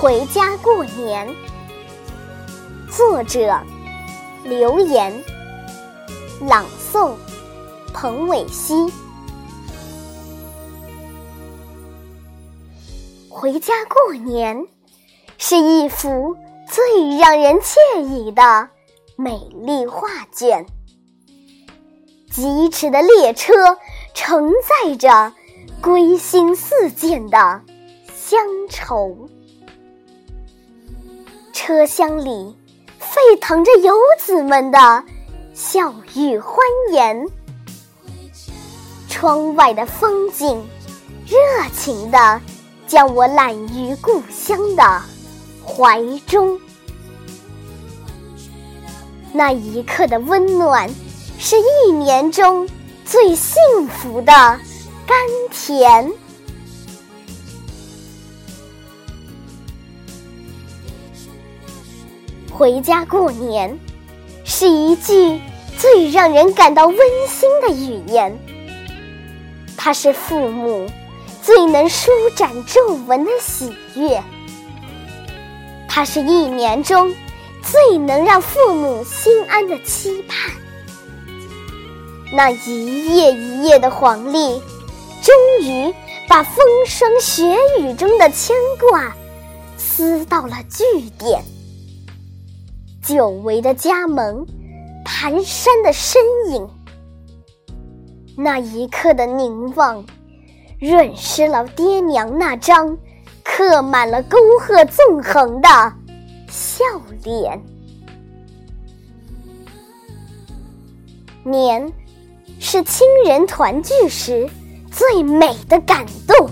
回家过年，作者刘岩，朗诵彭伟熙。回家过年是一幅最让人惬意的美丽画卷，疾驰的列车承载着归心似箭的乡愁。车厢里沸腾着游子们的笑语欢颜，窗外的风景热情地将我揽于故乡的怀中。那一刻的温暖，是一年中最幸福的甘甜。回家过年，是一句最让人感到温馨的语言。它是父母最能舒展皱纹的喜悦，它是一年中最能让父母心安的期盼。那一夜一夜的黄历，终于把风霜雪雨中的牵挂撕到了句点。久违的家门，蹒跚的身影，那一刻的凝望，润湿了爹娘那张刻满了沟壑纵横的笑脸。年，是亲人团聚时最美的感动；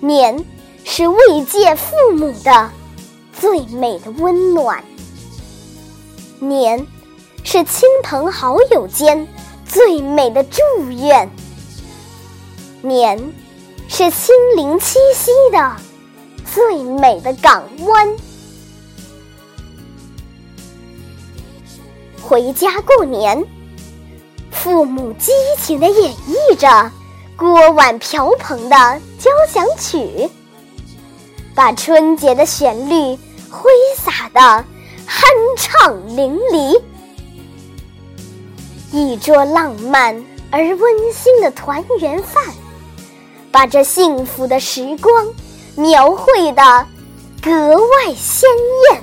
年，是慰藉父母的最美的温暖。年，是亲朋好友间最美的祝愿；年，是心灵栖息的最美的港湾。回家过年，父母激情地演绎着锅碗瓢盆的交响曲，把春节的旋律挥洒的。酣畅淋漓，一桌浪漫而温馨的团圆饭，把这幸福的时光描绘的格外鲜艳。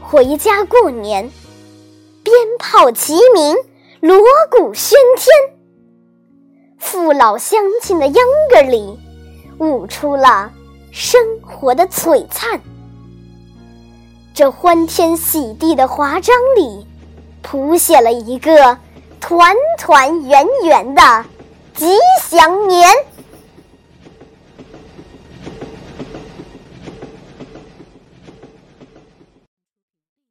回家过年，鞭炮齐鸣，锣鼓喧天，父老乡亲的秧歌里，舞出了生活的璀璨。这欢天喜地的华章里，谱写了一个团团圆圆的吉祥年。